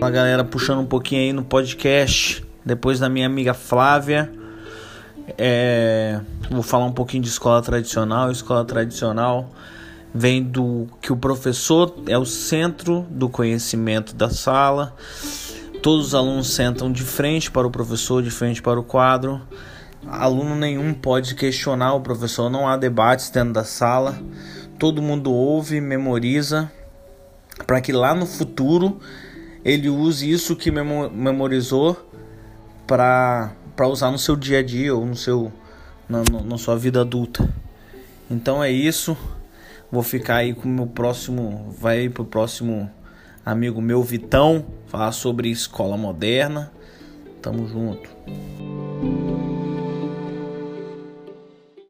Fala galera, puxando um pouquinho aí no podcast, depois da minha amiga Flávia. É, vou falar um pouquinho de escola tradicional. Escola tradicional vem do que o professor é o centro do conhecimento da sala. Todos os alunos sentam de frente para o professor, de frente para o quadro. Aluno nenhum pode questionar o professor, não há debates dentro da sala. Todo mundo ouve, memoriza, para que lá no futuro ele use isso que memorizou para usar no seu dia a dia ou no seu na, na sua vida adulta. Então é isso. Vou ficar aí com o meu próximo, vai pro próximo amigo meu Vitão, falar sobre escola moderna. Tamo junto.